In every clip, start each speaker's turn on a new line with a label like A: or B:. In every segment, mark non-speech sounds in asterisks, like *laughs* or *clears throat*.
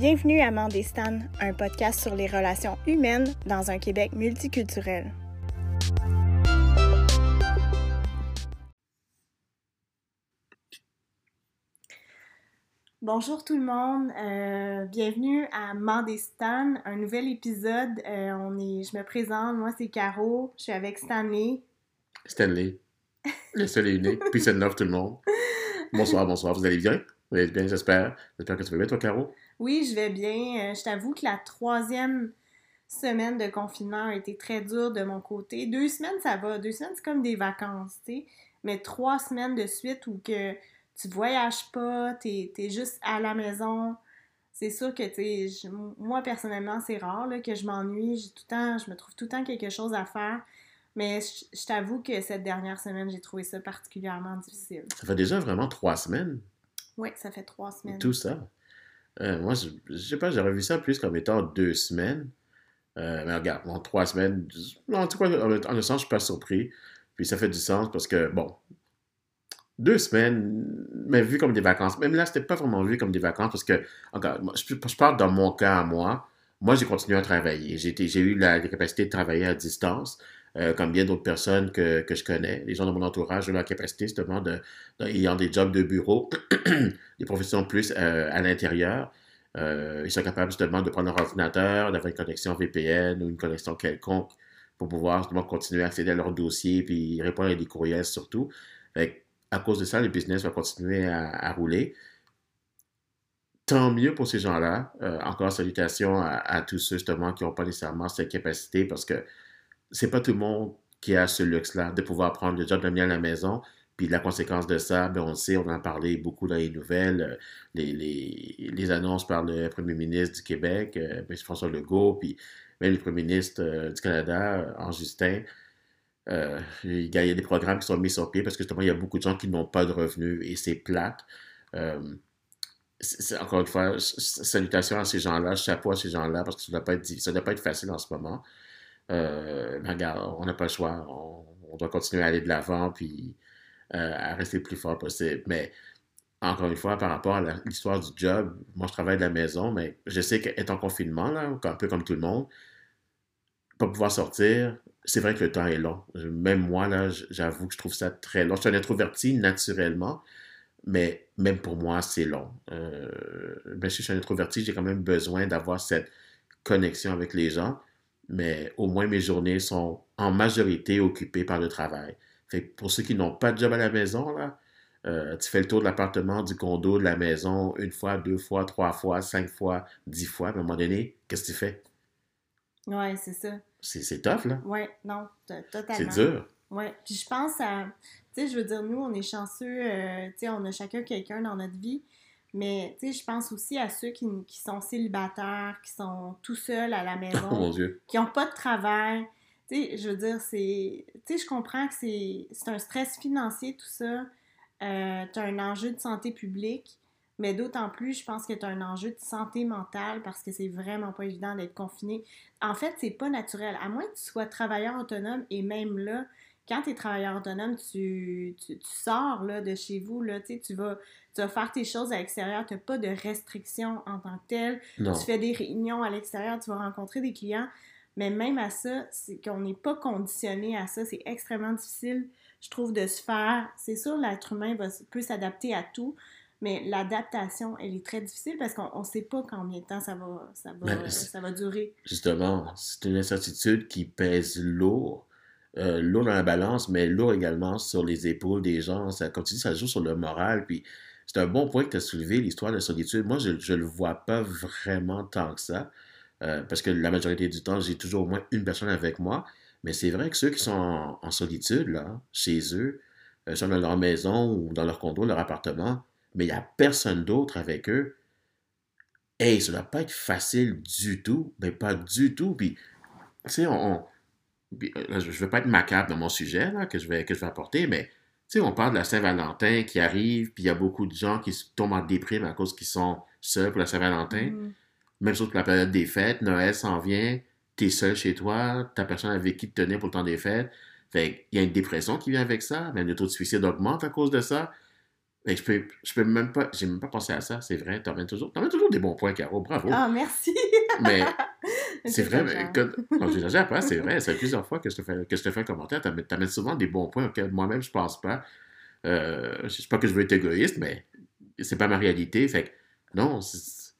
A: Bienvenue à Mandestan, un podcast sur les relations humaines dans un Québec multiculturel. Bonjour tout le monde, euh, bienvenue à Mandestan, un nouvel épisode. Euh, on est, je me présente, moi c'est Caro, je suis avec Stanley.
B: Stanley, le seul et unique, puis c'est neuf tout le monde. Bonsoir, bonsoir, vous allez bien? Vous allez bien, j'espère. J'espère que tu vas bien, toi, Caro?
A: Oui, je vais bien. Euh, je t'avoue que la troisième semaine de confinement a été très dure de mon côté. Deux semaines, ça va. Deux semaines, c'est comme des vacances, tu sais. Mais trois semaines de suite où que tu voyages pas, t'es es juste à la maison. C'est sûr que, tu sais, moi, personnellement, c'est rare là, que je m'ennuie. J'ai tout le temps, je me trouve tout le temps quelque chose à faire. Mais je, t'avoue que cette dernière semaine, j'ai trouvé ça particulièrement difficile.
B: Ça fait déjà vraiment trois semaines.
A: Oui, ça fait trois semaines.
B: Tout ça. Euh, moi, je, sais pas, j'aurais vu ça plus comme étant deux semaines. Euh, mais regarde, en trois semaines, en tout cas, en, un sens, je suis pas surpris. Puis ça fait du sens parce que, bon, deux semaines, mais vu comme des vacances. Même là, c'était pas vraiment vu comme des vacances parce que, encore, je, je parle dans mon cas à moi. Moi, j'ai continué à travailler. J'ai eu la, capacité de travailler à distance. Euh, comme bien d'autres personnes que, que, je connais. Les gens de mon entourage ont la capacité justement de, ayant des jobs de bureau, *clears throat* des professions plus euh, à l'intérieur. Euh, ils sont capables justement de prendre leur ordinateur, d'avoir une connexion VPN ou une connexion quelconque pour pouvoir justement continuer à accéder à leur dossier puis répondre à des courriels surtout. à cause de ça, le business va continuer à, rouler. Tant mieux pour ces gens-là. encore salutations à, à, tous ceux justement qui n'ont pas nécessairement cette capacité parce que c'est pas tout le monde qui a ce luxe-là de pouvoir prendre le job de à la maison. Puis la conséquence de ça, ben on le sait, on en parlé beaucoup dans les nouvelles, euh, les, annonces par le premier ministre du Québec, euh, M. François Legault, puis même le premier ministre euh, du Canada, en Justin. il y a des programmes qui sont mis sur pied parce que justement, il y a beaucoup de gens qui n'ont pas de revenus et c'est plate. encore une fois, salutations à ces gens-là, chapeau à ces gens-là parce que ça ne doit pas être facile en ce moment. Euh, regarde, on n'a pas le choix. On, doit continuer à aller de l'avant puis euh, à rester le plus fort possible. Mais encore une fois, par rapport à l'histoire du job, moi je travaille de la maison, mais je sais qu'être en confinement, là, un peu comme tout le monde, pas pouvoir sortir, c'est vrai que le temps est long. Même moi, là, j'avoue que je trouve ça très long. Je suis un introverti naturellement, mais même pour moi, c'est long. Euh, ben, si je suis un introverti, j'ai quand même besoin d'avoir cette connexion avec les gens mais au moins mes journées sont en majorité occupées par le travail. Fait pour ceux qui n'ont pas de job à la maison, là, euh, tu fais le tour de l'appartement, du condo, de la maison, une fois, deux fois, trois fois, cinq fois, dix fois. À un moment donné, qu'est-ce que tu fais?
A: Ouais, c'est ça.
B: C'est tough, là.
A: Ouais, non, totalement.
B: C'est dur.
A: Ouais, puis je pense à. Tu sais, je veux dire, nous, on est chanceux, euh, tu sais, on a chacun quelqu'un dans notre vie. Mais, tu sais, je pense aussi à ceux qui, sont célibataires, qui sont tout seuls à la *coughs* maison, qui n'ont pas de travail. Tu sais, je veux dire, c'est... Tu sais, je comprends que c'est un stress financier, tout ça. Euh, tu as un enjeu de santé publique, mais d'autant plus, je pense que tu as un enjeu de santé mentale parce que c'est vraiment pas évident d'être confiné. En fait, c'est pas naturel. À moins que tu sois travailleur autonome et même là, quand tu es travailleur autonome, tu, tu, sors là, de chez vous, là, tu, vas, tu vas faire tes choses à l'extérieur, tu n'as pas de restrictions en tant que telles. Tu fais des réunions à l'extérieur, tu vas rencontrer des clients. Mais même à ça, c'est qu'on n'est pas conditionné à ça. C'est extrêmement difficile, je trouve, de se faire. C'est sûr, l'être humain va, peut s'adapter à tout, mais l'adaptation, elle est très difficile parce qu'on ne sait pas combien de temps ça va, ça va, ça va durer.
B: Justement, c'est une incertitude qui pèse lourd euh, lourd dans la balance, mais lourd également sur les épaules des gens. Ça, comme tu dis, ça joue sur le moral. Puis c'est un bon point que tu as soulevé, l'histoire de la solitude. Moi, je ne le vois pas vraiment tant que ça. Euh, parce que la majorité du temps, j'ai toujours au moins une personne avec moi. Mais c'est vrai que ceux qui sont en, solitude, là, chez eux, euh, sont dans leur maison ou dans leur condo, leur appartement, mais il n'y a personne d'autre avec eux. Hey, ça ne doit pas être facile du tout, mais pas du tout. Puis, tu sais, on, je ne veux pas être macabre dans mon sujet là, que, je vais, que je vais apporter, mais on parle de la Saint-Valentin qui arrive, puis il y a beaucoup de gens qui tombent en déprime à cause qu'ils sont seuls pour la Saint-Valentin. Mm. Même chose pour la période des fêtes, Noël s'en vient, tu es seul chez toi, ta personne avec qui te tenais pour le temps des fêtes. Fait il y a une dépression qui vient avec ça, même le taux de suicide augmente à cause de ça. Mais je peux, je peux même pas, j'ai même pas pensé à ça, c'est vrai. T'emmènes toujours, t'emmènes toujours des bons points, Caro, bravo.
A: Ah, merci!
B: Mais *laughs* c'est vrai, mais
A: exagère.
B: quand, *laughs* j'exagère pas, c'est vrai, fait plusieurs fois que je te fais, que je te fais un commentaire, t'amènes, t'amènes souvent des bons points auxquels moi-même je pense pas. Euh, je sais pas que je veux être égoïste, mais c'est pas ma réalité. Fait que, non, c'est-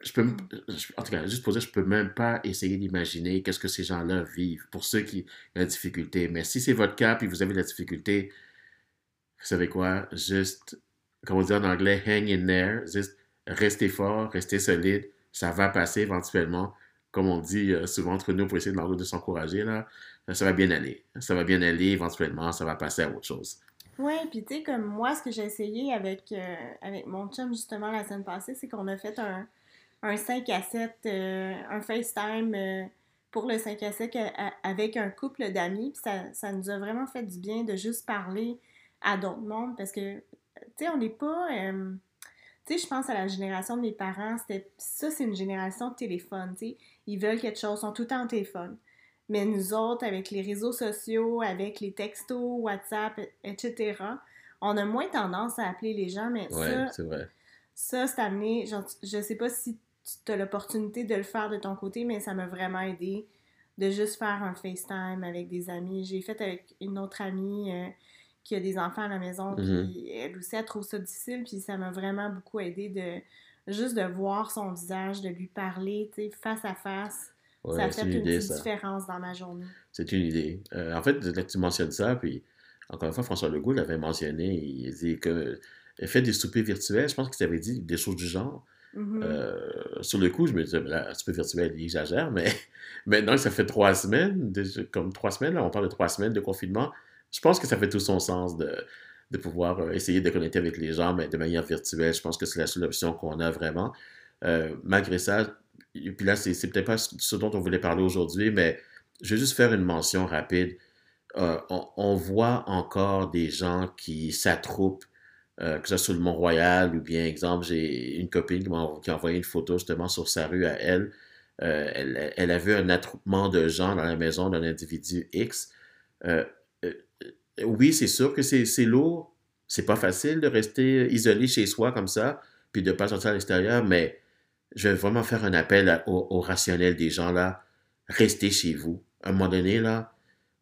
B: je peux, je- en tout cas, juste pour dire, je peux même pas essayer d'imaginer qu'est-ce que ces gens-là vivent, pour ceux qui ont la difficulté. Mais si c'est votre cas, puis vous avez de la difficulté, vous savez quoi, juste, comme on dit en anglais, hang in there, juste restez fort, restez solide, ça va passer éventuellement. Comme on dit euh, souvent entre nous pour essayer de, de s'encourager, là, ça va bien aller. Ça va bien aller, éventuellement, ça va passer à autre chose.
A: Ouais, puis tu sais, comme moi, ce que j'ai essayé avec, euh, avec mon chum justement la semaine passée, c'est qu'on a fait un, un 5 à 7, euh, un FaceTime euh, pour le 5 à 7 a- a- avec un couple d'amis. Puis ça, ça nous a vraiment fait du bien de juste parler à d'autres mondes parce que, tu sais, on n'est pas. Tu sais, je pense à la génération de mes parents, c'était ça, c'est une génération de téléphone, tu sais. Ils veulent quelque chose, ils sont tout le temps au téléphone. Mais nous autres, avec les réseaux sociaux, avec les textos, WhatsApp, etc., on a moins tendance à appeler les gens, mais
B: Ouais,
A: ça,
B: c'est vrai.
A: ça, c'est amené. Genre, je sais pas si tu as l'opportunité de le faire de ton côté, mais ça m'a vraiment aidé de juste faire un FaceTime avec des amis. J'ai fait avec une autre amie euh, qui a des enfants à la maison, puis elle aussi, elle trouve ça difficile, puis ça m'a vraiment beaucoup aidé de juste de voir son visage, de lui parler, tu sais, face à face.
B: Ouais,
A: ça a fait
B: une
A: une
B: idée,
A: petite
B: ça.
A: différence dans ma journée.
B: C'est une idée. Euh, en fait, là, tu mentionnes ça, puis encore une fois, François Legault l'avait mentionné. Il dit que fait des soupers virtuels. Je pense qu'il avait dit des choses du genre.
A: Mhm.
B: Euh, sur le coup, je me disais, ben là, un souper virtuel, il exagère, mais *laughs* maintenant que ça fait trois semaines, comme trois semaines, là, on parle de trois semaines de confinement, je pense que ça fait tout son sens de, de pouvoir euh, essayer de connecter avec les gens, mais de manière virtuelle. Je pense que c'est la seule option qu'on a vraiment. Euh, malgré ça, et puis là, c'est c'est peut-être pas ce dont on voulait parler aujourd'hui, mais je vais juste faire une mention rapide. Euh, on, voit encore des gens qui s'attroupent, que ce soit sur le Mont-Royal ou bien, exemple, j'ai une copine qui m'a envoyé une photo justement sur sa rue à elle. Elle, elle a vu un attroupement de gens dans la maison d'un individu X. oui, c'est sûr que c'est lourd. C'est pas facile de rester isolé chez soi comme ça, puis de pas sortir à l'extérieur, mais je vais vraiment faire un appel à- au, au rationnel des gens là. Restez chez vous. À un moment donné, là,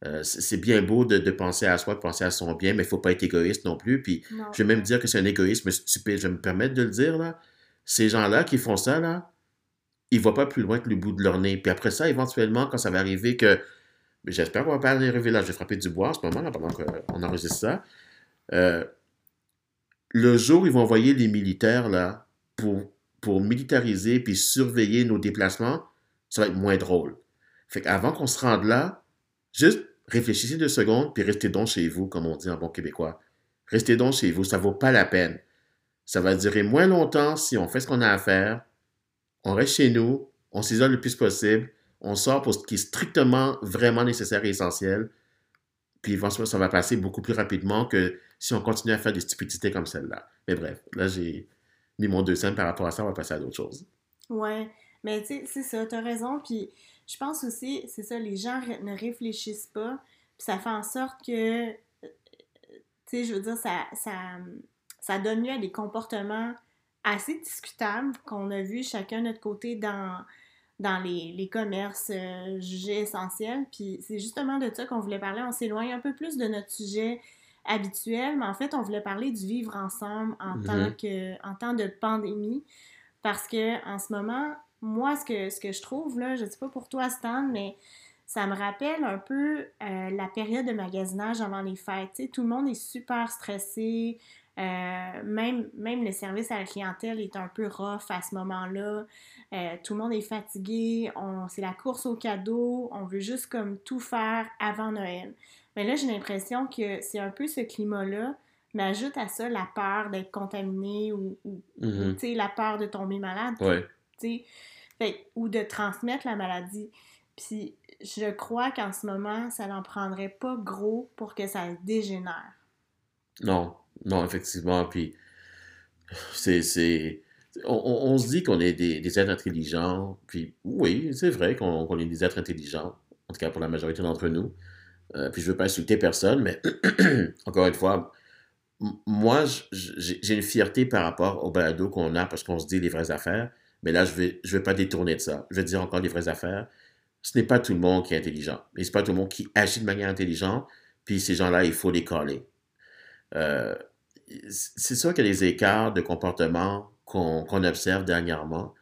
B: euh, c'est c'est bien beau de, de penser à soi, de penser à son bien, mais il faut pas être égoïste non plus. Puis
A: Non.
B: je vais même dire que c'est un égoïsme stupide. Je vais me permettre de le dire, là. Ces gens-là qui font ça, là, ils voient pas plus loin que le bout de leur nez. Puis après ça, éventuellement, quand ça va arriver que... J'espère qu'on va pas arriver là. Je vais frapper du bois en ce moment, là, pendant qu'on enregistre ça. Euh, le jour où ils vont envoyer les militaires, là, pour, pour militariser puis surveiller nos déplacements, ça va être moins drôle. Fait qu'avant qu'on se rende là, juste réfléchissez deux secondes puis restez donc chez vous, comme on dit en bon québécois. Restez donc chez vous, ça vaut pas la peine. Ça va durer moins longtemps si on fait ce qu'on a à faire. On reste chez nous, on s'isole le plus possible, on sort pour ce qui est strictement vraiment nécessaire et essentiel. Puis éventuellement, ça va passer beaucoup plus rapidement que si on continue à faire des stupidités comme celle-là. Mais bref, là, j'ai mis mon deux cents par rapport à ça, on va passer à d'autres choses.
A: Ouais, mais tu sais, c'est ça, t'as raison. Puis je pense aussi, c'est ça, les gens ne réfléchissent pas. Puis ça fait en sorte que, euh, tu sais, je veux dire, ça, ça, ça donne lieu à des comportements assez discutables qu'on a vus chacun de notre côté dans, dans les, les commerces euh, jugés essentiels. Puis c'est justement de ça qu'on voulait parler. On s'éloigne un peu plus de notre sujet habituel, mais en fait, on voulait parler du vivre ensemble en,
B: Mhm.
A: tant, que, en temps de pandémie. Parce que en ce moment, moi, ce que, ce que je trouve, là, je sais pas pour toi, Stan, mais ça me rappelle un peu euh, la période de magasinage avant les fêtes. Tout le monde est super stressé. Euh, même, même le service à la clientèle est un peu rough à ce moment-là. Euh, tout le monde est fatigué. C'est la course aux cadeaux. On veut juste comme tout faire avant Noël. Mais là, j'ai l'impression que c'est un peu ce climat-là. Mais ajoute à ça la peur d'être contaminé ou, ou
B: Mhm.
A: la peur de tomber malade,
B: Ouais.
A: fait- ou de transmettre la maladie. Puis je crois qu'en ce moment, ça n'en prendrait pas gros pour que ça dégénère.
B: Non, non, effectivement. Puis, c'est, on, on- se dit qu'on est des, êtres intelligents. Puis, oui, c'est vrai qu'on, est des êtres intelligents. En tout cas, pour la majorité d'entre nous. Euh, puis, je veux pas insulter personne, mais *clears throat* encore une fois, moi, j'ai une fierté par rapport au balado qu'on a parce qu'on se dit les vraies affaires. Mais là, je ne vais, je pas détourner de ça. Je vais dire encore les vraies affaires. Ce n'est pas tout le monde qui est intelligent. Et ce n'est pas tout le monde qui agit de manière intelligente. Puis ces gens-là, il faut les coller. Euh, c'est sûr a des écarts de comportement qu'on observe dernièrement.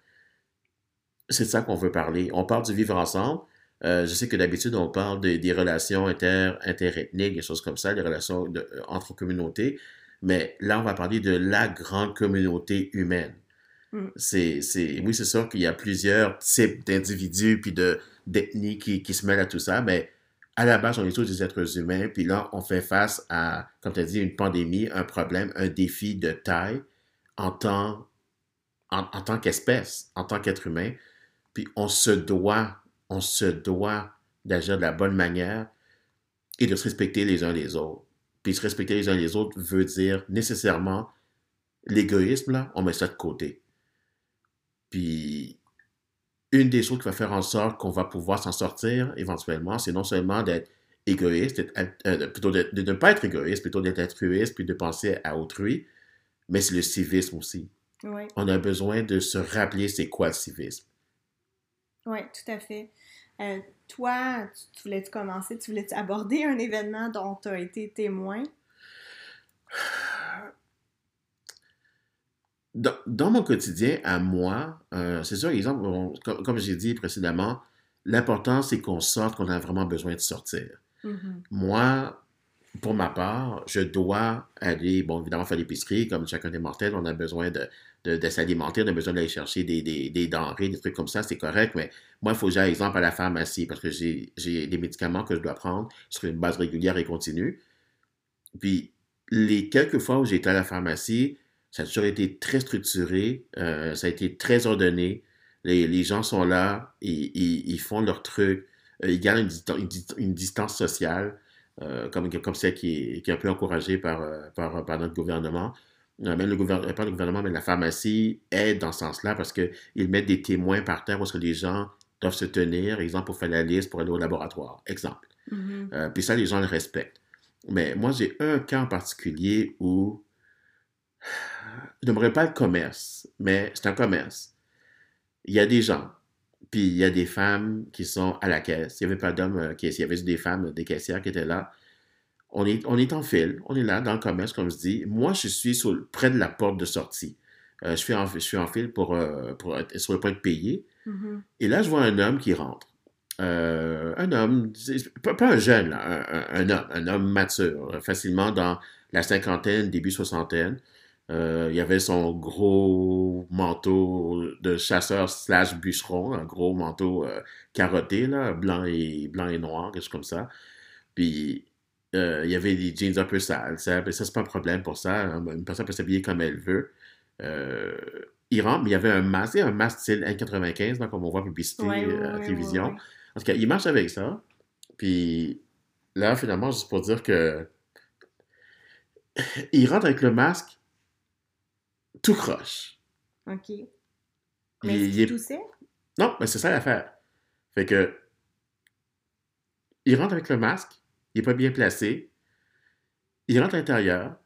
B: C'est de ça qu'on veut parler. On parle du vivre ensemble. Euh, je sais que d'habitude, on parle des relations inter, interethniques, des choses comme ça, des relations de, euh, entre communautés. Mais là, on va parler de la grande communauté humaine. Mm. C'est, oui, c'est sûr qu'il y a plusieurs types d'individus puis d'ethnies qui, qui se mêlent à tout ça, mais à la base, on est tous des êtres humains, puis là, on fait face à, comme tu as dit, une pandémie, un problème, un défi de taille en tant, en, tant qu'espèce, en tant qu'être humain. Puis on se doit, on se doit d'agir de la bonne manière et de se respecter les uns les autres. Puis se respecter les uns les autres veut dire nécessairement l'égoïsme, là, on met ça de côté. Puis une des choses qui va faire en sorte qu'on va pouvoir s'en sortir éventuellement, c'est non seulement d'être égoïste, euh, plutôt de, ne pas être égoïste, plutôt d'être altruiste, puis de penser à autrui, mais c'est le civisme aussi. On a besoin de se rappeler c'est quoi le civisme.
A: Oui, tout à fait. Euh, toi, tu, voulais-tu commencer, tu voulais aborder un événement dont tu as été témoin?
B: Dans, mon quotidien, à moi, euh, c'est sûr, exemple, comme, j'ai dit précédemment, l'important, c'est qu'on sorte, qu'on a vraiment besoin de sortir. Mm-hmm. Moi, pour ma part, je dois aller, bon, évidemment, faire l'épicerie, comme chacun des mortels, on a besoin de, de, s'alimenter, on a besoin d'aller chercher des, des, denrées, des trucs comme ça, c'est correct, mais moi, il faut que j'aille, exemple, à la pharmacie, parce que j'ai des médicaments que je dois prendre sur une base régulière et continue. Puis, les quelques fois où j'ai été à la pharmacie, ça a toujours été très structuré, euh, ça a été très ordonné. Les, les gens sont là, ils, ils, font leur truc, euh, ils gardent une, une, distance sociale, euh, comme, comme celle qui est, qui est un peu encouragée par, par, par notre gouvernement. même le gouvernement, pas le gouvernement, mais la pharmacie aide dans ce sens-là parce qu'ils mettent des témoins par terre où que les gens doivent se tenir, exemple, pour faire la liste, pour aller au laboratoire, exemple. Mm-hmm. puis ça, les gens le respectent. Mais moi, j'ai un cas en particulier où je n'aimerais pas le commerce, mais c'est un commerce. Il y a des gens, puis il y a des femmes qui sont à la caisse. Il n'y avait pas d'hommes euh, qui il y avait juste des femmes, des caissières qui étaient là. On est, on est en file, on est là dans le commerce, comme je dis. Moi, je suis près de la porte de sortie. Euh, je, suis en, je suis en file pour, euh, pour être sur le point de payer. Mm-hmm. Et là, je vois un homme qui rentre. un homme, pas, un jeune, un, homme, un homme mature, facilement dans la cinquantaine, début soixantaine. Euh, il y avait son gros manteau de chasseur slash bûcheron, un gros manteau euh, carotté, là, blanc, et, blanc et noir, quelque chose comme ça. Puis euh, il y avait des jeans un peu sales. Ça, ça c'est pas un problème pour ça. Une personne peut s'habiller comme elle veut. il rentre, mais il y avait un masque, un masque style N95, comme on voit publicité à la télévision. En tout cas, il marche avec ça. Puis là, finalement, juste pour dire que il rentre avec le masque, tout croche.
A: OK. Mais il, toussait?
B: Non, mais c'est ça l'affaire. Fait que, il rentre avec le masque, il n'est pas bien placé, il rentre à l'intérieur,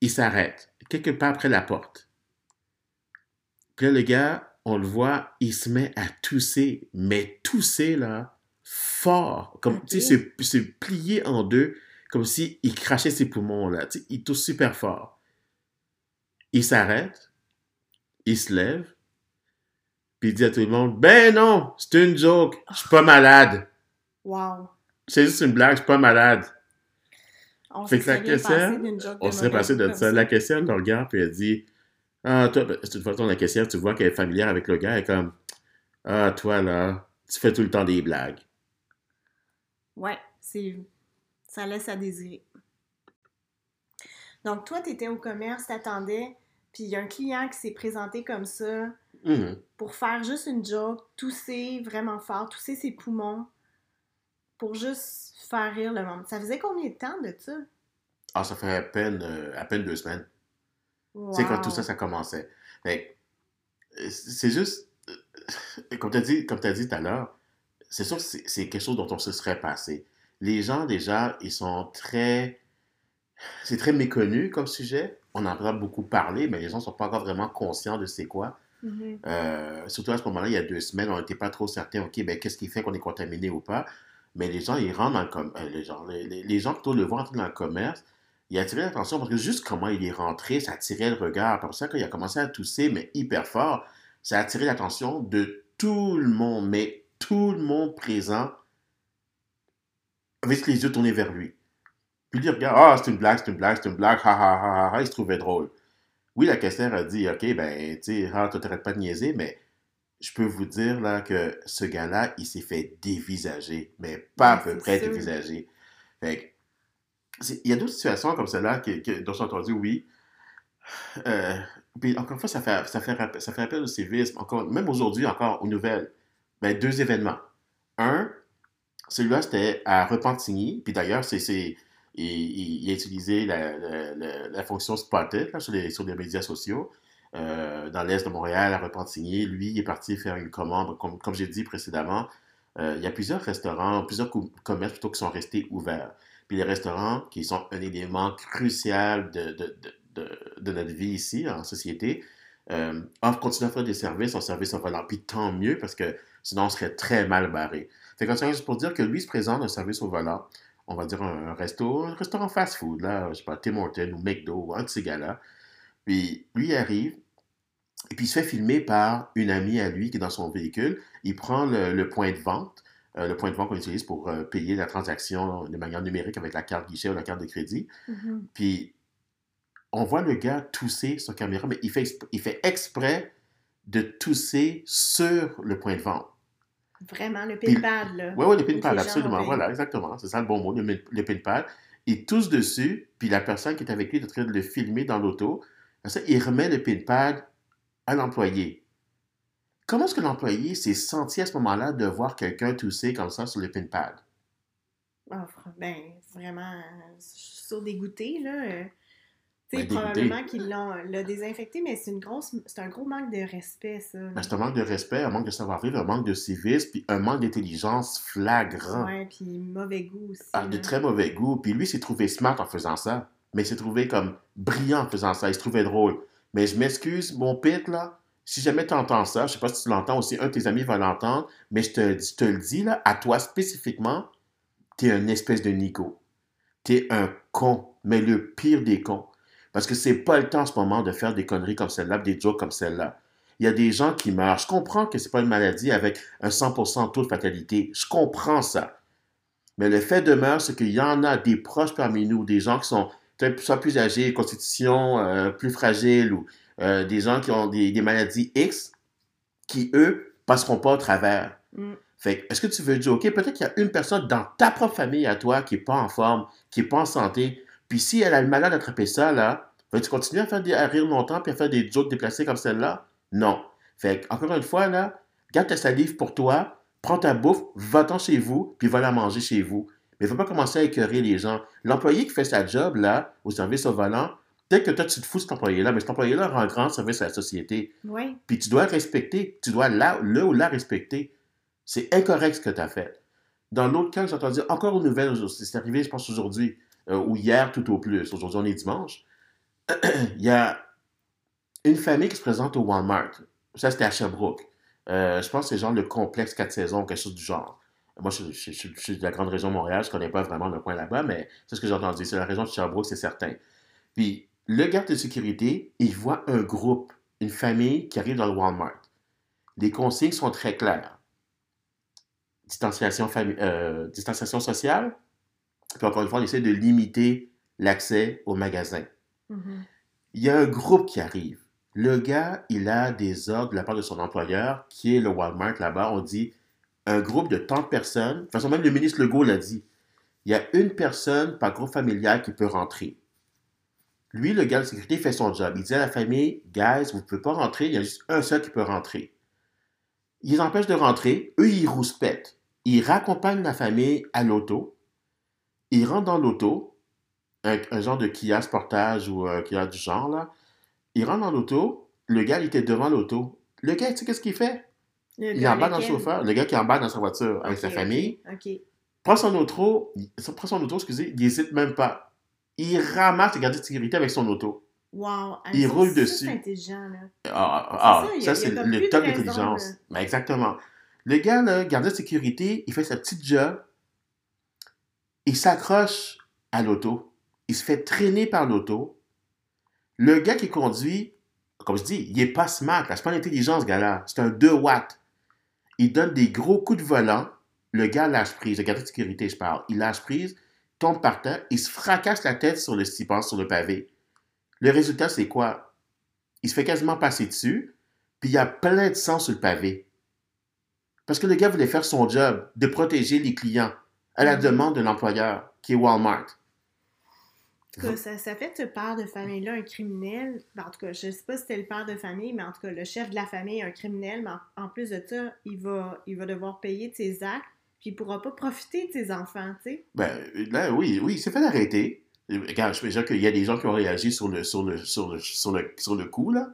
B: il s'arrête, quelque part après la porte. Puis là, le gars, on le voit, il se met à tousser, mais tousser, là, fort, comme, tu sais, se, plier en deux, comme s'il crachait ses poumons, là, tu sais, il tousse super fort. Il s'arrête, il se lève, puis il dit à tout le monde Ben non, c'est une joke, je suis pas malade.
A: Wow.
B: C'est juste une blague, je suis pas malade. On fait que la caissière, on serait passé de ça. La caissière le regarde, puis elle dit Ah, toi, ben, toute façon, la caissière, tu vois qu'elle est familière avec le gars, elle est comme Ah, toi là, tu fais tout le temps des blagues.
A: Ouais, c'est. Ça laisse à désirer. Donc, toi, tu étais au commerce, t'attendais, puis il y a un client qui s'est présenté comme ça mm-hmm. pour faire juste une joke, tousser vraiment fort, tousser ses poumons pour juste faire rire le monde. Ça faisait combien de temps de ça?
B: Ah, ça fait à peine, euh, à peine deux semaines. Tu sais, quand tout ça, ça commençait. c'est juste, euh, *laughs* comme tu as dit, comme as dit tout à l'heure, c'est sûr que c'est quelque chose dont on se serait passé. Les gens, déjà, ils sont très c'est très méconnu comme sujet. On en a beaucoup parlé, mais les gens ne sont pas encore vraiment conscients de c'est quoi.
A: Mhm.
B: Euh, surtout à ce moment-là, il y a deux semaines, on n'était pas trop certains, OK, ben, qu'est-ce qui fait qu'on est contaminé ou pas? Mais les gens, ils rentrent dans le commerce. les, gens, les, les, les gens, plutôt, le voient entrer dans le commerce. Il a attiré l'attention parce que juste comment il est rentré, ça attirait le regard. Pour ça qu'il a commencé à tousser, mais hyper fort, ça a attiré l'attention de tout le monde, mais tout le monde présent, avec les yeux tournés vers lui. Puis il regarde, ah, c'est une blague, c'est une blague, c'est une blague, ha ha ha ha, il se trouvait drôle. Oui, la caissière a dit, OK, ben, tu sais, ah, toi, t'arrêtes pas de niaiser, mais je peux vous dire, là, que ce gars-là, il s'est fait dévisager, mais pas à peu près sûr. dévisager. Fait il y a d'autres situations comme celle-là que, dont j'ai entendu, oui. Euh, puis encore une fois, ça fait, ça fait, ça fait appel au civisme. Encore, même aujourd'hui, encore, aux nouvelles. Ben, deux événements. Un, celui-là, c'était à Repentigny. Puis d'ailleurs, c'est, il, a utilisé la, fonction Spotted sur, les, sur les médias sociaux. Euh, dans l'est de Montréal, à Repentigny. Lui, il est parti faire une commande, comme, comme j'ai dit précédemment. Euh, il y a plusieurs restaurants, plusieurs commerces plutôt qui sont restés ouverts. Puis les restaurants, qui sont un élément crucial de, de, de, notre vie ici, en société, euh, offrent, continuent à faire des services en service volant. Puis tant mieux, parce que sinon on serait très mal barré. Fait que c'est pour dire que lui se présente un service au volant, on va dire un, resto, un restaurant fast-food, là, je sais pas, Tim Hortons ou McDo, ou un de ces gars-là. Puis lui il arrive, et puis il se fait filmer par une amie à lui qui est dans son véhicule. Il prend le, le point de vente, euh, le point de vente qu'on utilise pour euh, payer la transaction de manière numérique avec la carte guichet ou la carte de crédit.
A: Mm-hmm.
B: Puis on voit le gars tousser sur caméra, mais il fait, il fait exprès de tousser sur le point de vente.
A: Vraiment, le pinpad, là.
B: Oui, oui, le pinpad, absolument. Voilà, exactement. C'est ça le bon mot, le, le pinpad. Il tousse dessus, puis la personne qui est avec lui est en train de le filmer dans l'auto. Ça, il remet le pinpad à l'employé. Comment est-ce que l'employé s'est senti à ce moment-là de voir quelqu'un tousser comme ça sur le pinpad?
A: Oh, ben, vraiment, je suis sur dégoûté, là. Ben, probablement qu'ils l'ont désinfecté, mais c'est une grosse c'est un gros manque de respect, ça.
B: Ben, c'est un manque de respect, un manque de savoir-vivre, un manque de civisme, puis un manque d'intelligence flagrant.
A: Ouais, puis mauvais goût aussi.
B: Ah, de très mauvais goût. Puis lui, s'est trouvé smart en faisant ça, mais il s'est trouvé comme brillant en faisant ça. Il se trouvait drôle. Mais je m'excuse, mon pit, là, si jamais tu entends ça, je sais pas si tu l'entends aussi, un de tes amis va l'entendre, mais je te, je te le dis, là, à toi spécifiquement, tu es une espèce de Nico. Tu es un con, mais le pire des cons. Parce que c'est pas le temps en ce moment de faire des conneries comme celle-là, des jokes comme celle-là. Il y a des gens qui meurent. Je comprends que c'est pas une maladie avec un 100% taux de fatalité. Je comprends ça. Mais le fait demeure, c'est qu'il y en a des proches parmi nous, des gens qui sont soit plus âgés, constitution euh, plus fragile, ou euh, des gens qui ont des, des, maladies X, qui, eux, passeront pas au travers.
A: Mm.
B: Fait est-ce que tu veux dire, OK, peut-être qu'il y a une personne dans ta propre famille à toi qui n'est pas en forme, qui n'est pas en santé, puis si elle a le malheur d'attraper ça, là, vas-tu continuer à faire des, à rire longtemps puis à faire des jokes déplacés comme celle-là? Non. Fait encore une fois, là, garde ta salive pour toi, prends ta bouffe, va-t'en chez vous, puis va la manger chez vous. Mais il ne faut pas commencer à écœurer les gens. L'employé qui fait sa job, là, au service au volant, peut-être que toi, tu te fous de cet employé-là, mais cet employé-là rend grand service à la société.
A: Oui.
B: Puis tu dois le respecter. Tu dois la, le ou la respecter. C'est incorrect ce que tu as fait. Dans l'autre cas, j'ai entendu encore une nouvelle, c'est arrivé, je pense, aujourd'hui euh, ou hier tout au plus, aujourd'hui on est dimanche, *clears throat* il y a une famille qui se présente au Walmart. Ça, c'était à Sherbrooke. Euh, je pense que c'est genre le complexe 4 saisons, quelque chose du genre. Moi, je, suis de la grande région de Montréal, je ne connais pas vraiment le coin là-bas, mais c'est ce que j'ai entendu. C'est la région de Sherbrooke, c'est certain. Puis, le garde de sécurité, il voit un groupe, une famille qui arrive dans le Walmart. Les consignes sont très claires. Distanciation, euh, distanciation sociale, puis encore une fois, on essaie de limiter l'accès au magasin.
A: Mm-hmm.
B: Il y a un groupe qui arrive. Le gars, il a des ordres de la part de son employeur, qui est le Walmart là-bas. On dit un groupe de tant de personnes. De toute façon, même le ministre Legault l'a dit. Il y a une personne par groupe familial qui peut rentrer. Lui, le gars de sécurité, fait son job. Il dit à la famille, guys, vous ne pouvez pas rentrer, il y a juste un seul qui peut rentrer. Ils empêchent de rentrer, eux, ils rouspètent. Ils raccompagnent la famille à l'auto. Il rentre dans l'auto, un, un, genre de Kia Sportage ou euh, Kia du genre, là. Il rentre dans l'auto, le gars, il était devant l'auto. Le gars, tu sais qu'est-ce qu'il fait? Le il embarque dans le chauffeur, le gars qui embarque dans sa voiture avec
A: okay,
B: sa famille,
A: okay.
B: prend son auto, prend son auto, excusez, il n'hésite même pas. il ramasse le gardien de sécurité avec son auto.
A: Wow.
B: Il roule dessus.
A: C'est intelligent, là.
B: Ah, ah,
A: ça,
B: c'est le top d'intelligence. Ben, exactement. Le gars, là, gardien de sécurité, il fait sa petite job. Il s'accroche à l'auto. Il se fait traîner par l'auto. Le gars qui conduit, comme je dis, il est pas smart. là. C'est pas l'intelligence, ce gars-là. C'est un 2 watts. Il donne des gros coups de volant. Le gars lâche prise. Le gardien de sécurité, je parle. Il lâche prise, tombe par terre. Il se fracasse la tête sur le stipend, sur le pavé. Le résultat, c'est quoi? Il se fait quasiment passer dessus, puis il y a plein de sang sur le pavé. Parce que le gars voulait faire son job de protéger les clients à la demande de l'employeur, qui est Walmart.
A: En tout cas, ça, ça fait de ce père de famille-là un criminel. Ben, en tout cas, je sais pas si c'était le père de famille, mais en tout cas, le chef de la famille est un criminel. Mais en, plus de ça, il va, il va devoir payer de ses actes, puis il pourra pas profiter de ses enfants, tu sais.
B: Ben, là, oui, oui, il s'est fait arrêter. Regarde, je peux dire qu'il y a des gens qui ont réagi sur le, sur le, sur le, sur le, sur le coup, là.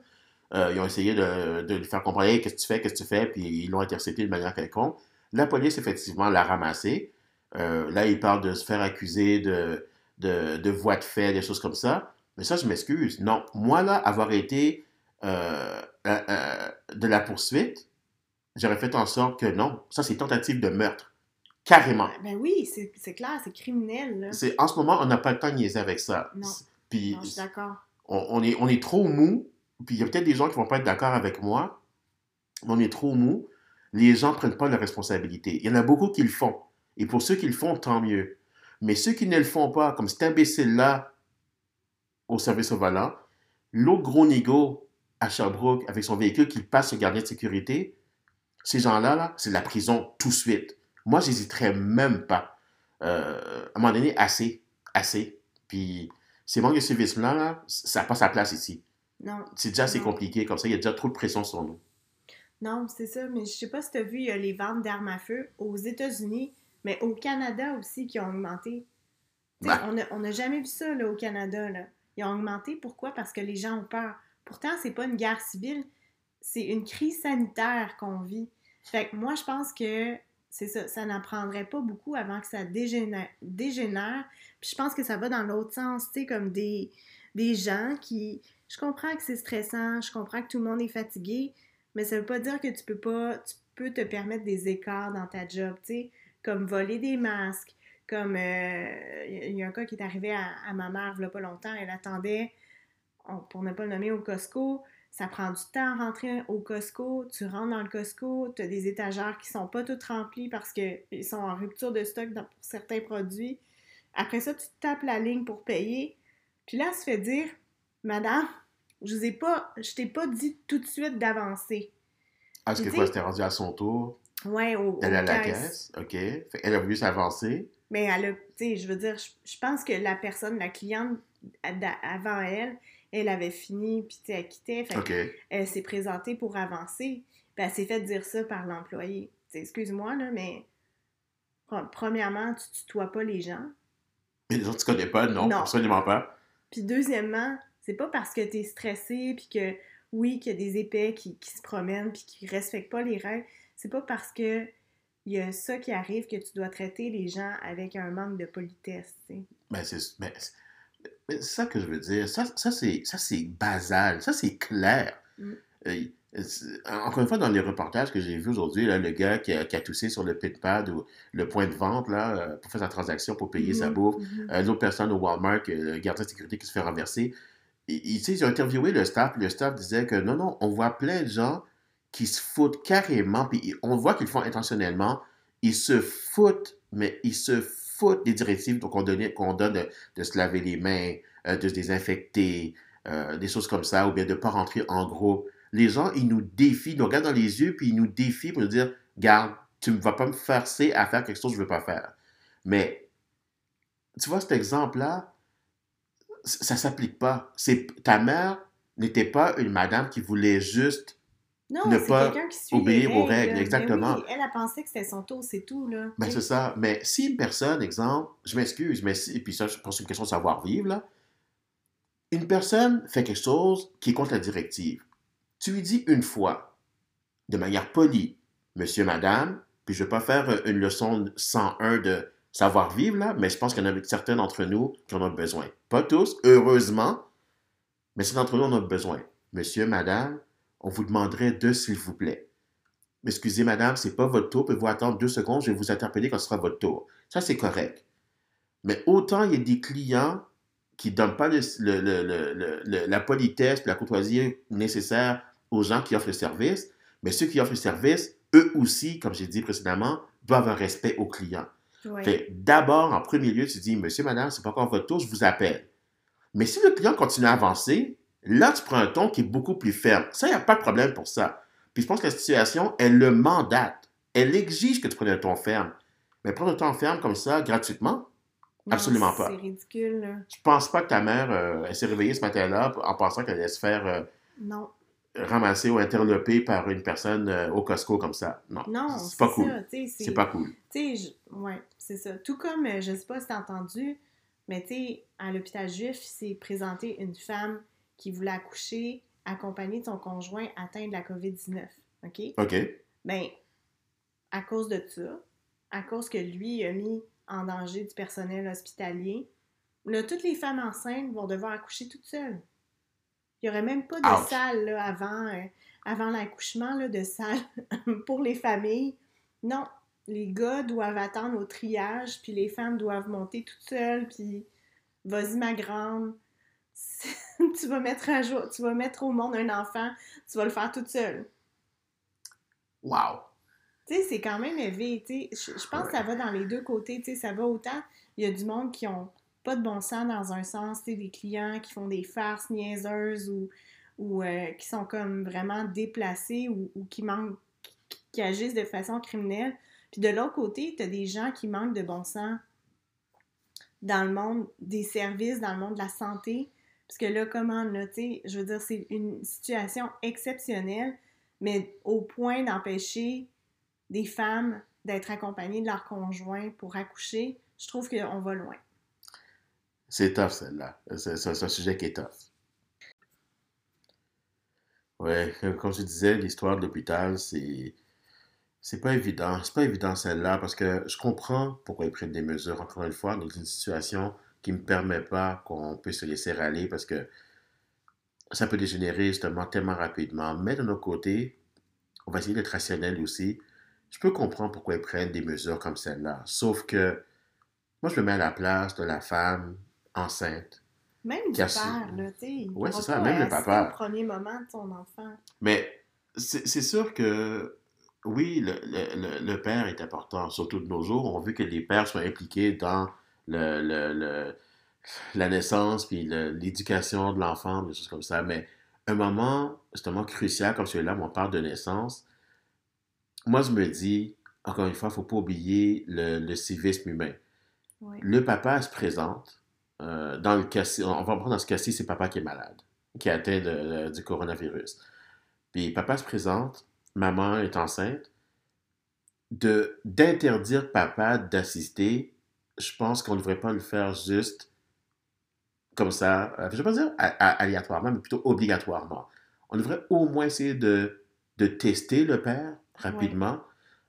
B: Euh, ils ont essayé de, de lui faire comprendre, Hey, qu'est-ce que tu fais, qu'est-ce que tu fais, puis ils l'ont intercepté de manière quelconque. La police, effectivement, l'a ramassé. Euh, là, il parle de se faire accuser de, de, de voies de fait, des choses comme ça. Mais ça, je m'excuse. Non, moi, là, avoir été euh, de la poursuite, j'aurais fait en sorte que non. Ça, c'est tentative de meurtre. Carrément.
A: Ben oui, c'est clair, c'est criminel, là.
B: C'est, en ce moment, on n'a pas le temps de niaiser avec ça.
A: Non.
B: Puis
A: Non, je suis d'accord.
B: on, on est, on est trop mou. Puis il y a peut-être des gens qui vont pas être d'accord avec moi. Mais on est trop mou. Les gens prennent pas leurs responsabilités. Il y en a beaucoup qui le font. Et pour ceux qui le font, tant mieux. Mais ceux qui ne le font pas, comme cet imbécile-là au service au volant, l'autre gros nigo à Sherbrooke avec son véhicule qui passe le gardien de sécurité, ces gens-là, là, c'est de la prison tout de suite. Moi, j'hésiterais même pas. Euh, à un moment donné, assez. Assez. Puis ces manques de civisme-là, là, ça n'a pas sa place ici.
A: Non,
B: C'est déjà assez
A: Non.
B: compliqué, comme ça, il y a déjà trop de pression sur nous.
A: non, c'est ça. Mais je sais pas si tu as vu, il y a les ventes d'armes à feu aux États-Unis, mais au Canada aussi qui ont augmenté. On n'a on a jamais vu ça là, au Canada. Là. Ils ont augmenté. Pourquoi? Parce que les gens ont peur. Pourtant, c'est pas une guerre civile, c'est une crise sanitaire qu'on vit. Fait que moi, je pense que c'est ça, ça n'en prendrait pas beaucoup avant que ça dégénère. dégénère. Puis je pense que ça va dans l'autre sens, tu sais, comme des, des gens qui... Je comprends que c'est stressant, je comprends que tout le monde est fatigué, mais ça veut pas dire que tu peux pas... Tu peux te permettre des écarts dans ta job, tu sais, comme voler des masques, comme... euh, Il y a un cas qui est arrivé à, à ma mère, il y a pas longtemps, elle attendait, on- pour ne pas le nommer, au Costco, ça prend du temps à rentrer au Costco. Tu rentres dans le Costco, tu as des étagères qui sont pas toutes remplies parce qu'ils sont en rupture de stock dans- pour certains produits. Après ça, tu tapes la ligne pour payer. Puis là, elle se fait dire Madame, je vous ai pas, je t'ai pas dit tout de suite d'avancer.
B: Ah, Est-ce que
A: Tu
B: quoi, c'était rendu à son tour?
A: Ouais, au,
B: Elle à la
A: caisse.
B: OK. Elle a voulu s'avancer.
A: Mais elle a, tu sais, je veux dire, je, je pense que la personne, la cliente avant elle, elle avait fini, puis tu sais, elle quittait. Fait
B: OK.
A: elle s'est présentée pour avancer, puis elle s'est fait dire ça par l'employé. Tu sais, Excuse-moi, là, mais pre- premièrement, tu tutoies pas les gens.
B: Mais les autres, tu connais pas? Non,
A: Non.
B: absolument pas.
A: Puis deuxièmement, c'est pas parce que t'es stressé, puis que, oui, qu'il y a des épais qui, qui se promènent, puis qui respectent pas les règles, c'est pas parce que il y a ça qui arrive que tu dois traiter les gens avec un manque de politesse, tu sais.
B: Ben, c'est ça que je veux dire. Ça, ça c'est ça, c'est basal. Ça, c'est clair.
A: Mm.
B: Euh, encore une fois, dans les reportages que j'ai vus aujourd'hui, le gars qui a, qui a toussé sur le pitpad ou le point de vente là, euh, pour faire sa transaction, pour payer sa
A: Mhm,
B: bouffe,
A: mhm.
B: Euh, L'autre personne au Walmart, le gardien de sécurité qui se fait renverser. Ils, ils, ont interviewé le staff, le staff disait que non, non, on voit plein de gens qui se foutent carrément, puis on voit qu'ils font intentionnellement. Ils se foutent, mais ils se foutent des directives qu'on donne, qu'on donne de, se laver les mains, euh, de se désinfecter, euh, des choses comme ça, ou bien de ne pas rentrer en groupe. Les gens, ils nous défient, nous regardent dans les yeux, puis ils nous défient pour nous dire Garde, tu ne vas pas me forcer à faire quelque chose que je ne veux pas faire. Mais tu vois, cet exemple-là, ça s'applique pas. Ta mère n'était pas une madame qui voulait juste.
A: Non,
B: ne pas
A: qui
B: obéir aux règles, exactement.
A: Ben oui, elle a pensé que c'était son tour, c'est tout, là.
B: Ben,
A: tu
B: c'est ça. Mais si une personne, exemple, je m'excuse, mais si, et puis ça, je pense que c'est une question de savoir-vivre, là. Une personne fait quelque chose qui est contre la directive. Tu lui dis une fois, de manière polie, monsieur, madame, puis je ne vais pas faire euh, une leçon 101 de savoir-vivre, là, mais je pense qu'il y en a certains d'entre nous qui en ont besoin. Pas tous, heureusement, mais certains d'entre nous en ont besoin. Monsieur, madame, on vous demanderait deux, s'il vous plaît. Excusez, madame, c'est pas votre tour, pouvez-vous attendre deux secondes, je vais vous interpeller quand ce sera votre tour. Ça, c'est correct. Mais autant il y a des clients qui ne donnent pas la politesse la courtoisie nécessaire aux gens qui offrent le service, mais ceux qui offrent le service, eux aussi, comme j'ai dit précédemment, doivent un respect aux clients. D'abord, en premier lieu, tu dis, monsieur, madame, c'est pas encore votre tour, je vous appelle. Mais si le client continue à avancer, là, tu prends un ton qui est beaucoup plus ferme. Ça, il n'y a pas de problème pour ça. Puis je pense que la situation, elle le mandate. Elle exige que tu prennes un ton ferme. Mais prendre un ton ferme comme ça, gratuitement, absolument pas.
A: C'est ridicule. Là.
B: Je pense pas que ta mère, euh, elle s'est réveillée ce matin-là en pensant qu'elle allait se faire euh,
A: non.
B: ramasser ou interloper par une personne euh, au Costco comme ça. Non.
A: Non,
B: c'est pas cool. C'est pas cool.
A: Tu sais, ouais, c'est ça. Tout comme, je sais pas si t'as entendu, mais tu sais, à l'hôpital juif, s'est présenté une femme qui voulait accoucher accompagnée de son conjoint atteint de la COVID-19. OK?
B: OK.
A: Bien, à cause de ça, à cause que lui a mis en danger du personnel hospitalier, là, toutes les femmes enceintes vont devoir accoucher toutes seules. Il n'y aurait même pas de salle avant, euh, avant l'accouchement, de salle *laughs* pour les familles. Non, les gars doivent attendre au triage, puis les femmes doivent monter toutes seules, puis vas-y ma grande, *laughs* tu vas mettre à jour, tu vas mettre au monde un enfant, tu vas le faire toute seule.
B: Wow!
A: Tu sais, c'est quand même élevé, tu sais. Je, pense que ça va dans les deux côtés, tu sais. Ça va autant, il y a du monde qui ont pas de bon sens dans un sens, tu sais, des clients qui font des farces niaiseuses ou, ou euh, qui sont comme vraiment déplacés ou, qui manquent, qui, agissent de façon criminelle. Puis de l'autre côté, tu as des gens qui manquent de bon sens dans le monde des services, dans le monde de la santé. Parce que là, comment, là, tu sais, je veux dire, c'est une situation exceptionnelle, mais au point d'empêcher des femmes d'être accompagnées de leur conjoint pour accoucher, je trouve qu'on va loin.
B: C'est tough, celle-là. C'est un sujet qui est tough. Ouais, comme je disais, l'histoire de l'hôpital, c'est. C'est pas évident. C'est pas évident celle-là parce que je comprends pourquoi ils prennent des mesures, encore une fois, dans une situation qui ne permet pas qu'on puisse se laisser aller parce que ça peut dégénérer justement tellement rapidement. Mais de notre côté, on va essayer d'être rationnel aussi je peux comprendre pourquoi ils prennent des mesures comme celle-là. Sauf que moi, je me mets à la place de la femme enceinte.
A: Même du père, là, tu sais.
B: Oui, c'est ça, même le papa.
A: le premier moment de son enfant.
B: Mais c'est sûr que, oui, le, le, le, père est important, surtout de nos jours. On veut que les pères soient impliqués dans le, la naissance puis l'éducation de l'enfant, des choses comme ça. Mais un moment justement crucial comme celui-là, où on parle de naissance, moi, je me dis, encore une fois, il ne faut pas oublier le, civisme humain. Le papa se présente. Euh, dans le cas on va prendre dans ce cas-ci, c'est papa qui est malade, qui est atteint du coronavirus. Puis papa se présente, maman est enceinte. De, d'interdire papa d'assister, je pense qu'on ne devrait pas le faire juste comme ça, euh, je ne vais pas dire aléatoirement, mais plutôt obligatoirement. On devrait au moins essayer de, de tester le père rapidement,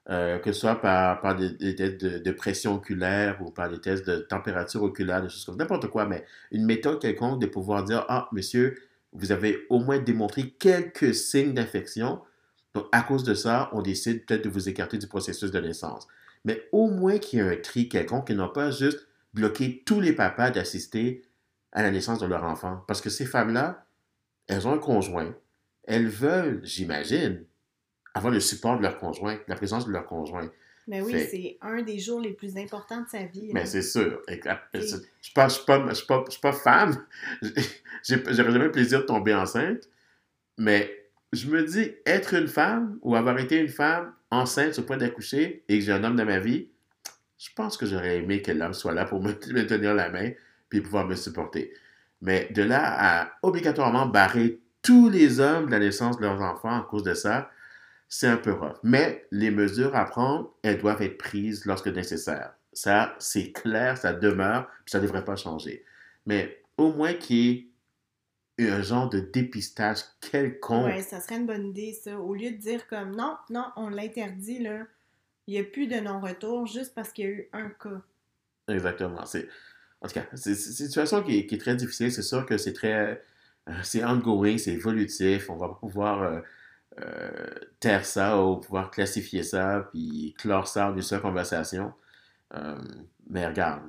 B: euh, que ce soit par, par des, tests de, pression oculaire ou par des tests de température oculaire, des choses comme n'importe quoi, mais une méthode quelconque de pouvoir dire Ah, monsieur, vous avez au moins démontré quelques signes d'infection. Donc, à cause de ça, on décide peut-être de vous écarter du processus de naissance. Mais au moins qu'il y ait un tri quelconque et non pas juste bloquer tous les papas d'assister à la naissance de leur enfant. Parce que ces femmes-là, elles ont un conjoint. Elles veulent, j'imagine, avoir le support de leur conjoint, la présence de leur conjoint.
A: Mais oui, c'est un des jours les plus importants de sa vie.
B: Mais c'est sûr. Je ne suis pas, pas, pas, femme. *laughs* J'aurais jamais le plaisir de tomber enceinte. Mais je me dis, être une femme ou avoir été une femme enceinte au point d'accoucher et que j'ai un homme dans ma vie, je pense que j'aurais aimé que l'homme soit là pour me, *laughs* me, tenir la main puis pouvoir me supporter. Mais de là à obligatoirement barrer tous les hommes de la naissance de leurs enfants à cause de ça, c'est un peu rough. Mais les mesures à prendre, elles doivent être prises lorsque nécessaire. Ça, c'est clair, ça demeure, puis ça ne devrait pas changer. Mais au moins qu'il y ait un genre de dépistage quelconque.
A: Oui, ça serait une bonne idée, ça. Au lieu de dire comme non, non, on l'interdit, là, il n'y a plus de non-retour juste parce qu'il y a eu un cas.
B: Exactement. C'est, en tout cas, c'est c'est une situation qui est, qui est très difficile. C'est sûr que c'est très. euh, c'est ongoing, c'est évolutif. On va pas pouvoir euh, euh, taire ça ou pouvoir classifier ça puis clore ça en une seule conversation. Euh, mais regarde,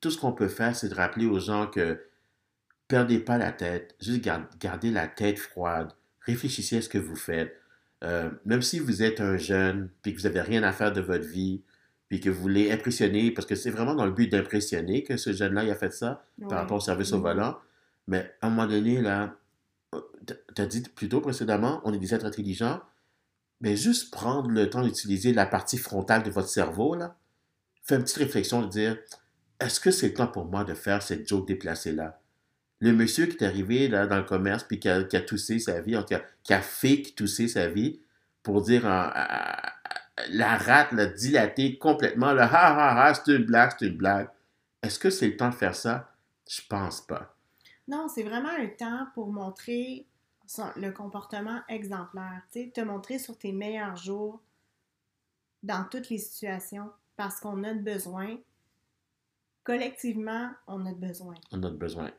B: tout ce qu'on peut faire, c'est de rappeler aux gens que perdez pas la tête, juste gar- gardez la tête froide, réfléchissez à ce que vous faites. Euh, même si vous êtes un jeune, puis que vous n'avez rien à faire de votre vie, puis que vous voulez impressionner, parce que c'est vraiment dans le but d'impressionner que ce jeune-là il a fait ça par rapport au service au
A: Mhm.
B: volant. Mais à un moment donné, là, tu as dit plus tôt précédemment, on est des êtres intelligents, mais juste prendre le temps d'utiliser la partie frontale de votre cerveau, là, faire une petite réflexion de dire, est-ce que c'est le temps pour moi de faire cette joke déplacée-là? Le monsieur qui est arrivé là, dans le commerce puis qui a, qui a toussé sa vie, en tout cas, qui a fake toussé sa vie pour dire en- à- à- la rate l'a dilatée complètement, le ha ha ha, c'est une blague, c'est une blague. Est-ce que c'est le temps de faire ça? Je pense pas.
A: Non, c'est vraiment un temps pour montrer son- le comportement exemplaire. Tu sais, te montrer sur tes meilleurs jours dans toutes les situations parce qu'on a besoin. Collectivement, on a besoin.
B: On a besoin.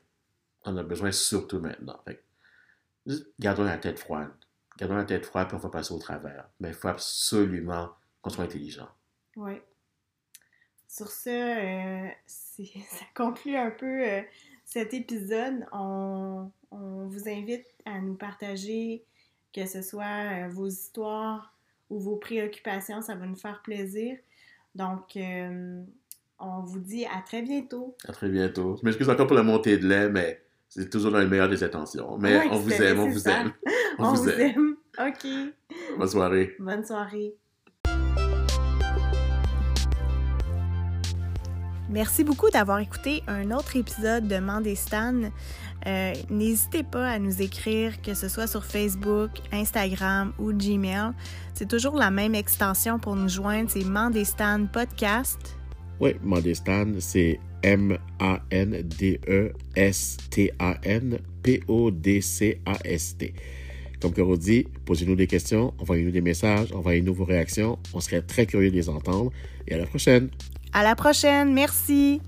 B: On a besoin surtout maintenant. Fait que, gardons la tête froide. Gardons la tête froide, puis on va passer au travers. Mais il faut absolument qu'on soit intelligent.
A: Oui. Sur ce, euh, *laughs* ça conclut un peu euh, cet épisode. On, on vous invite à nous partager, que ce soit euh, vos histoires ou vos préoccupations, ça va nous faire plaisir. Donc, on vous dit à très bientôt.
B: À très bientôt. Je m'excuse encore pour la montée de lait, mais c'est toujours dans le meilleur des intentions. Mais
A: Ouais,
B: on vous aime, on vous aime. *laughs* On,
A: On,
B: vous,
A: vous
B: aime.
A: aime. OK.
B: Bonne soirée.
A: Bonne soirée. Merci beaucoup d'avoir écouté un autre épisode de Mandestan. Euh, N'hésitez pas à nous écrire, que ce soit sur Facebook, Instagram ou Gmail. C'est toujours la même extension pour nous joindre, c'est Mandestan Podcast.
B: Oui, Mandestan, c'est M-A-N-D-E-S-T-A-N-P-O-D-C-A-S-T. Comme Caro dit, posez-nous des questions, envoyez-nous des messages, envoyez-nous vos réactions. On serait très curieux de les entendre. Et à la prochaine!
A: À la prochaine, merci!